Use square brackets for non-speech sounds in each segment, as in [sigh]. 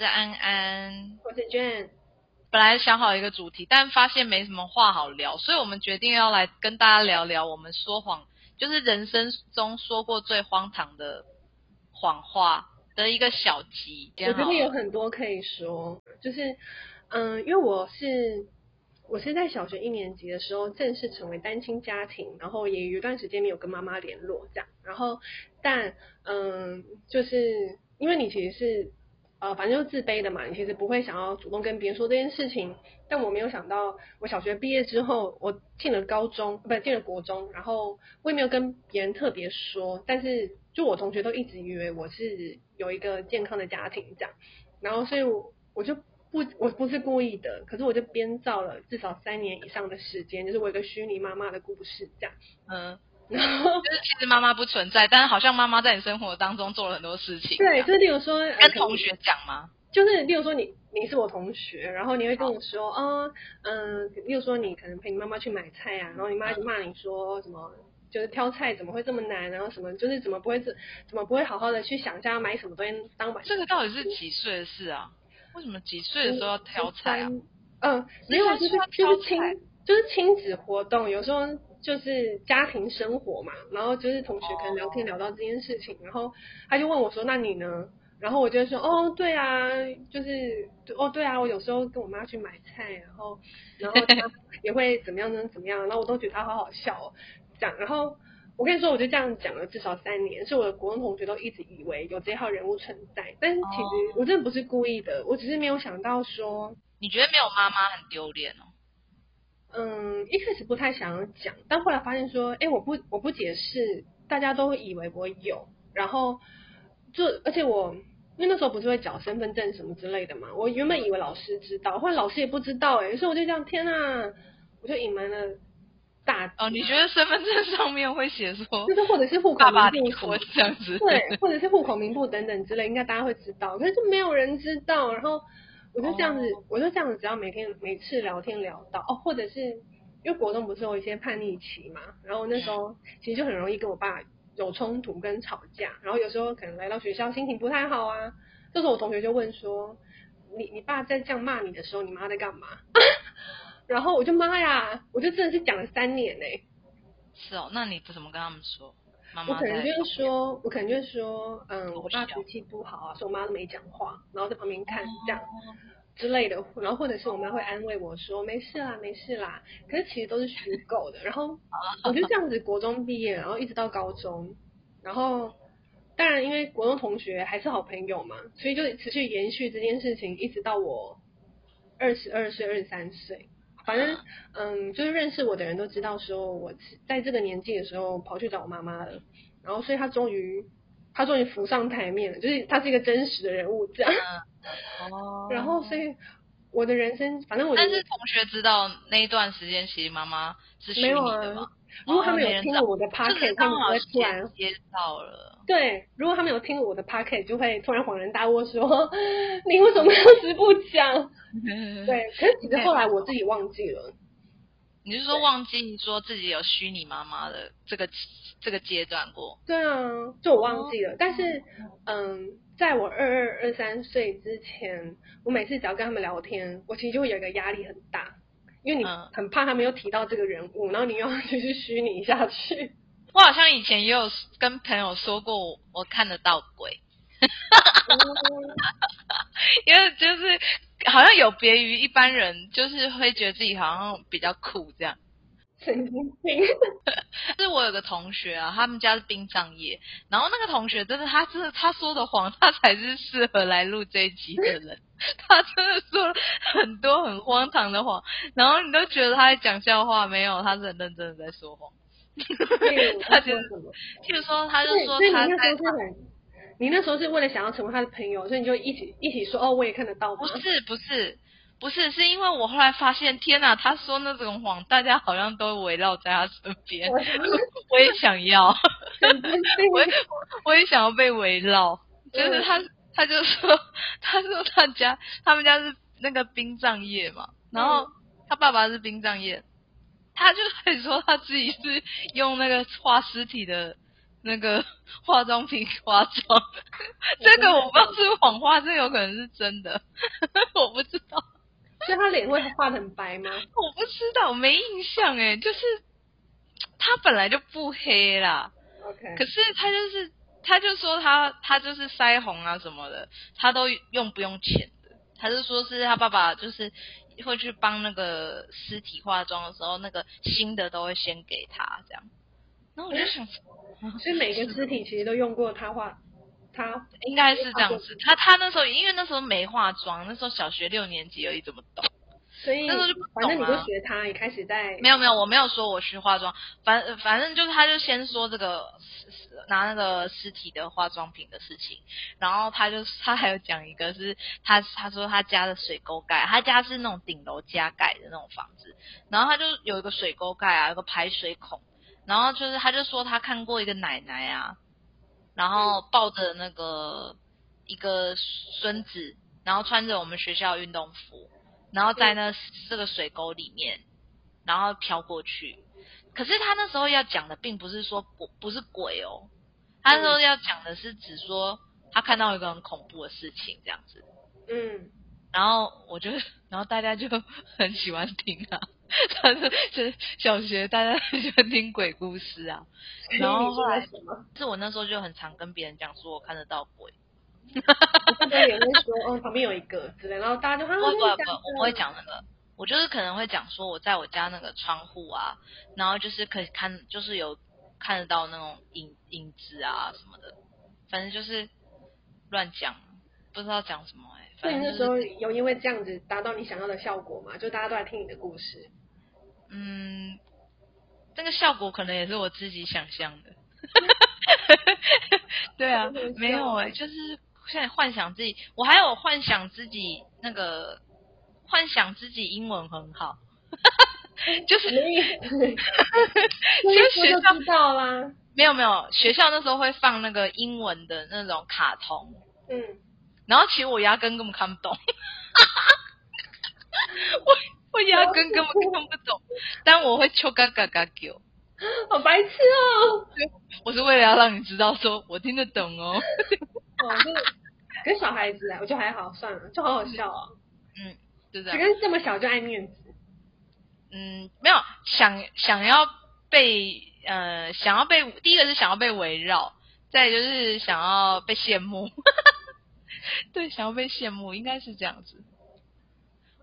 是安安，我是娟。本来想好一个主题，但发现没什么话好聊，所以我们决定要来跟大家聊聊我们说谎，就是人生中说过最荒唐的谎话的一个小集。我觉得有很多可以说，就是嗯，因为我是我是在小学一年级的时候正式成为单亲家庭，然后也有一段时间没有跟妈妈联络这样，然后但嗯，就是因为你其实是。呃，反正就自卑的嘛，你其实不会想要主动跟别人说这件事情。但我没有想到，我小学毕业之后，我进了高中，不进了国中，然后我也没有跟别人特别说。但是，就我同学都一直以为我是有一个健康的家庭这样，然后所以我我就不我不是故意的，可是我就编造了至少三年以上的时间，就是我一个虚拟妈妈的故事这样，嗯。然 [laughs] 后就是其实妈妈不存在，但是好像妈妈在你生活当中做了很多事情。对，就是例如说跟同学讲吗？就是例如说你你是我同学，然后你会跟我说，哦，嗯，例如说你可能陪你妈妈去买菜啊，然后你妈就骂你说什么，就是挑菜怎么会这么难，然后什么就是怎么不会怎怎么不会好好的去想一下要买什么东西当晚。这个到底是几岁的事啊？为什么几岁的时候要挑菜啊？嗯，没有，就是就是亲就是亲子活动，有时候。就是家庭生活嘛，然后就是同学可能聊天聊到这件事情，然后他就问我说：“那你呢？”然后我就说：“哦，对啊，就是哦，对啊，我有时候跟我妈去买菜，然后然后他也会怎么样呢？怎么样？然后我都觉得她好好笑哦，讲。然后我跟你说，我就这样讲了至少三年，是我的国中同学都一直以为有这号人物存在，但是其实我真的不是故意的，我只是没有想到说，你觉得没有妈妈很丢脸哦？嗯，一开始不太想要讲，但后来发现说，哎，我不我不解释，大家都会以为我有，然后就而且我因为那时候不是会缴身份证什么之类的嘛，我原本以为老师知道，后来老师也不知道，哎，所以我就这样，天呐，我就隐瞒了大。哦，你觉得身份证上面会写说，就是或者是户口名簿这样子，对，或者是户口名簿等等之类，应该大家会知道，可是就没有人知道，然后。我就这样子，oh. 我就这样子，只要每天每次聊天聊到哦，或者是因为国中不是有一些叛逆期嘛，然后那时候其实就很容易跟我爸有冲突跟吵架，然后有时候可能来到学校心情不太好啊，这时候我同学就问说，你你爸在这样骂你的时候，你妈在干嘛？[laughs] 然后我就妈呀，我就真的是讲了三年呢、欸。是哦，那你不怎么跟他们说？妈妈我可能就是说，我可能就是说，嗯，我爸脾气不好啊，所以我妈都没讲话，然后在旁边看这样之类的，然后或者是我妈会安慰我说，没事啦，没事啦，可是其实都是虚构的。然后 [laughs] 我就这样子，国中毕业，然后一直到高中，然后当然因为国中同学还是好朋友嘛，所以就持续延续这件事情，一直到我二十二岁、二十三岁。反正，嗯，就是认识我的人都知道，说我在这个年纪的时候跑去找我妈妈了，然后所以他终于，他终于浮上台面了，就是他是一个真实的人物这样。[laughs] 哦。然后所以我的人生，反正我。但是同学知道那一段时间，其实妈妈是虚拟的吗？如果他们有听我的 podcast，他们会突然接到了。对，如果他们有听我的 podcast，就会突然恍然大悟说：“ [laughs] 你为什么当时不讲？”对，可是其实后来我自己忘记了。你是说忘记说自己有虚拟妈妈的这个这个阶段过？对啊，就我忘记了。但是，嗯，在我二二二三岁之前，我每次只要跟他们聊天，我其实就会有一个压力很大。因为你很怕他们又提到这个人物，嗯、然后你又要继续虚拟下去。我好像以前也有跟朋友说过我，我看得到鬼，[laughs] 因为就是好像有别于一般人，就是会觉得自己好像比较酷这样。神经病！[laughs] 是我有个同学啊，他们家是殡葬业，然后那个同学真的，他真的他说的谎，他才是适合来录这一集的人。[laughs] 他真的说了很多很荒唐的谎，然后你都觉得他在讲笑话，没有，他是很认真的在说谎。[laughs] 他就？譬如说，他就说他在你那时候是为了想要成为他的朋友，所以你就一起一起说哦，我也看得到。不是不是不是，是因为我后来发现，天哪，他说那种谎，大家好像都围绕在他身边。我 [laughs] 也想要，我也我也想要被围绕，就是他。他就说，[laughs] 他说他家他们家是那个殡葬业嘛，然后他爸爸是殡葬业，他就会说他自己是用那个画尸体的那个 [laughs] 化妆品化妆，这个我不知道是谎话，这有可能是真的，[laughs] 我不知道。所以他脸会画的很白吗？我不知道，我没印象哎，就是他本来就不黑啦。OK，可是他就是，他就说他他就是腮红啊什么的，他都用不用钱的。他是说是他爸爸就是会去帮那个尸体化妆的时候，那个新的都会先给他这样。然后我就想，[laughs] 所以每个尸体其实都用过他画。他应该是这样子，他他那时候因为那时候没化妆，那时候小学六年级而已，怎么懂？所以。反正你就学他，也开始在没有没有，我没有说我学化妆，反反正就是他就先说这个拿那个尸体的化妆品的事情，然后他就他还有讲一个是他他说他家的水沟盖，他家是那种顶楼加盖的那种房子，然后他就有一个水沟盖啊，有个排水孔，然后就是他就说他看过一个奶奶啊。然后抱着那个一个孙子，然后穿着我们学校运动服，然后在那这个水沟里面，然后飘过去。可是他那时候要讲的并不是说不不是鬼哦，他那时候要讲的是只说他看到一个很恐怖的事情这样子。嗯，然后我就，然后大家就 [laughs] 很喜欢听啊。他说：“是小学，大家很喜欢听鬼故事啊。”然后后来，是我那时候就很常跟别人讲说我看得到鬼。大家也会说：“哦，旁边有一个之类。”然后大家就不不不，我不会讲那个，我就是可能会讲说我在我家那个窗户啊，然后就是可以看，就是有看得到那种影影子啊什么的，反正就是乱讲，不知道讲什么哎、欸。所以那时候有因为这样子达到你想要的效果吗？就大家都来听你的故事。嗯，这个效果可能也是我自己想象的。[laughs] 对啊，没有哎、欸，就是现在幻想自己，我还有幻想自己那个幻想自己英文很好，[laughs] 就是 [laughs] 就学校知道啦。没有没有，学校那时候会放那个英文的那种卡通，嗯，然后其实我压根根本看不懂，[laughs] 我。我压根根本看不懂，但我会秋嘎嘎嘎叫，好白痴哦！我是为了要让你知道，说我听得懂哦。哦，就跟小孩子啊，我觉得还好，算了，就好好笑哦。嗯，就这样。只跟这么小就爱面子。嗯，没有想想要被呃想要被第一个是想要被围绕，再就是想要被羡慕。[laughs] 对，想要被羡慕，应该是这样子。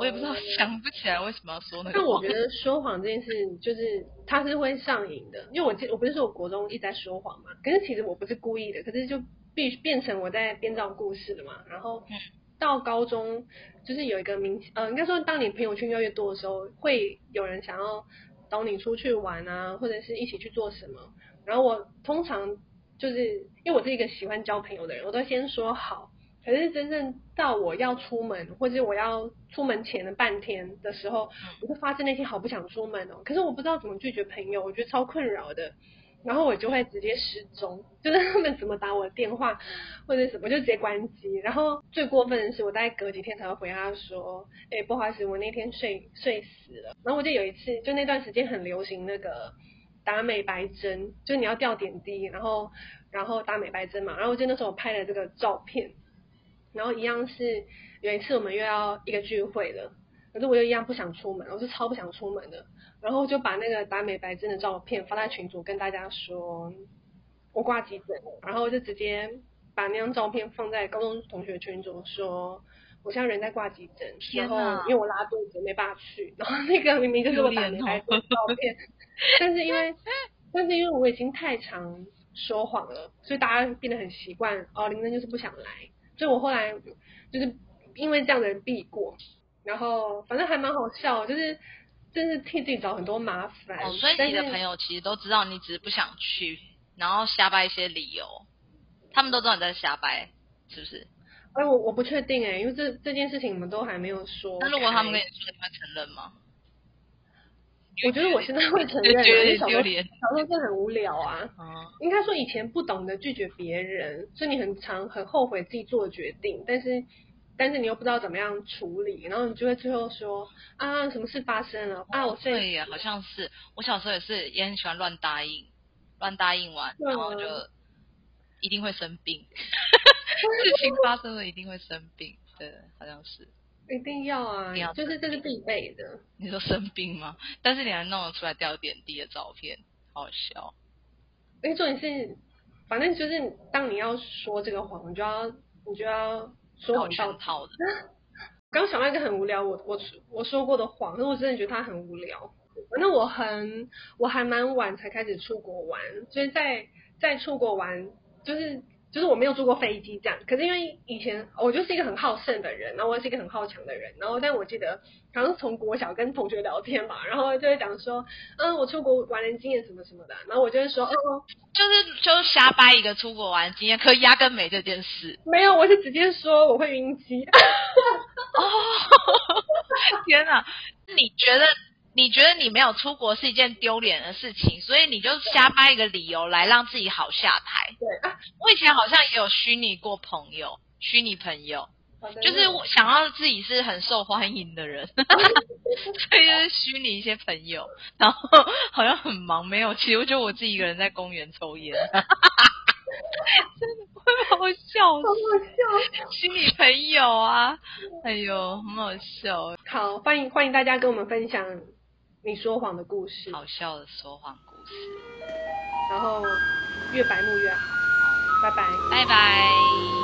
我也不知道，[laughs] 想不起来为什么要说那个。但我觉得说谎这件事，就是它是会上瘾的。因为我记，我不是说我国中一直在说谎嘛，可是其实我不是故意的，可是就必变成我在编造故事了嘛。然后到高中，就是有一个明，呃，应该说当你朋友圈越来越多的时候，会有人想要找你出去玩啊，或者是一起去做什么。然后我通常就是因为我是一个喜欢交朋友的人，我都先说好。可是真正到我要出门，或者是我要出门前的半天的时候，我就发自内心好不想出门哦。可是我不知道怎么拒绝朋友，我觉得超困扰的。然后我就会直接失踪，就是他们怎么打我的电话或者什么，就直接关机。然后最过分的是，我大概隔几天才会回他说：“哎，不好意思，我那天睡睡死了。”然后我就有一次，就那段时间很流行那个打美白针，就是你要吊点滴，然后然后打美白针嘛。然后我就那时候我拍了这个照片。然后一样是有一次我们又要一个聚会了，可是我又一样不想出门，我是超不想出门的。然后就把那个打美白针的照片发在群组跟大家说，我挂急诊，然后就直接把那张照片放在高中同学群组说，我现在人在挂急诊，然后因为我拉肚子没办法去，[laughs] 然后那个明明就是我打美白针的照片，[laughs] 但是因为但是因为我已经太常说谎了，所以大家变得很习惯，哦，林真就是不想来。所以我后来就是因为这样的人避过，然后反正还蛮好笑，就是真是替自己找很多麻烦。哦，所以你的朋友其实都知道你只是不想去，然后瞎掰一些理由，他们都知道你在瞎掰，是不是？哎，我我不确定哎，因为这这件事情我们都还没有说。那如果他们跟你说，你会承认吗？我觉得我现在会承认，啊，觉得丢脸。小时候真的很无聊啊。嗯，应该说以前不懂得拒绝别人，所以你很常很后悔自己做的决定，但是但是你又不知道怎么样处理，然后你就会最后说啊，什么事发生了啊？我睡。对呀，好像是我小时候也是也很喜欢乱答应，乱答应完，啊、然后就一定会生病。[laughs] 事情发生了一定会生病，对，好像是。一定要啊，要就是这是必备的。你说生病吗？但是你还弄得出来掉点滴的照片，好笑。哎，重点是，反正就是当你要说这个谎，你就要你就要说谎到套的。[laughs] 刚想到一个很无聊，我我我说过的谎，可是我真的觉得它很无聊。反正我很我还蛮晚才开始出国玩，所以在在出国玩就是。就是我没有坐过飞机这样，可是因为以前我就是一个很好胜的人，然后我也是一个很好强的人，然后但我记得好像从国小跟同学聊天嘛，然后就会讲说，嗯，我出国玩的经验什么什么的，然后我就会说，哦，就是就是瞎掰一个出国玩的经验，可压根没这件事。没有，我是直接说我会晕机。哦，[laughs] 天哪，你觉得？你觉得你没有出国是一件丢脸的事情，所以你就瞎掰一个理由来让自己好下台。对。啊，我以前好像也有虚拟过朋友，虚拟朋友，就是我想要自己是很受欢迎的人，[laughs] 所以就是虚拟一些朋友，然后好像很忙，没有，其实我觉得我自己一个人在公园抽烟，真的会好笑，好好笑，虚拟朋友啊，哎呦，很好笑。好，欢迎欢迎大家跟我们分享。你说谎的故事，好笑的说谎故事，然后越白目越好。好，拜拜，拜拜。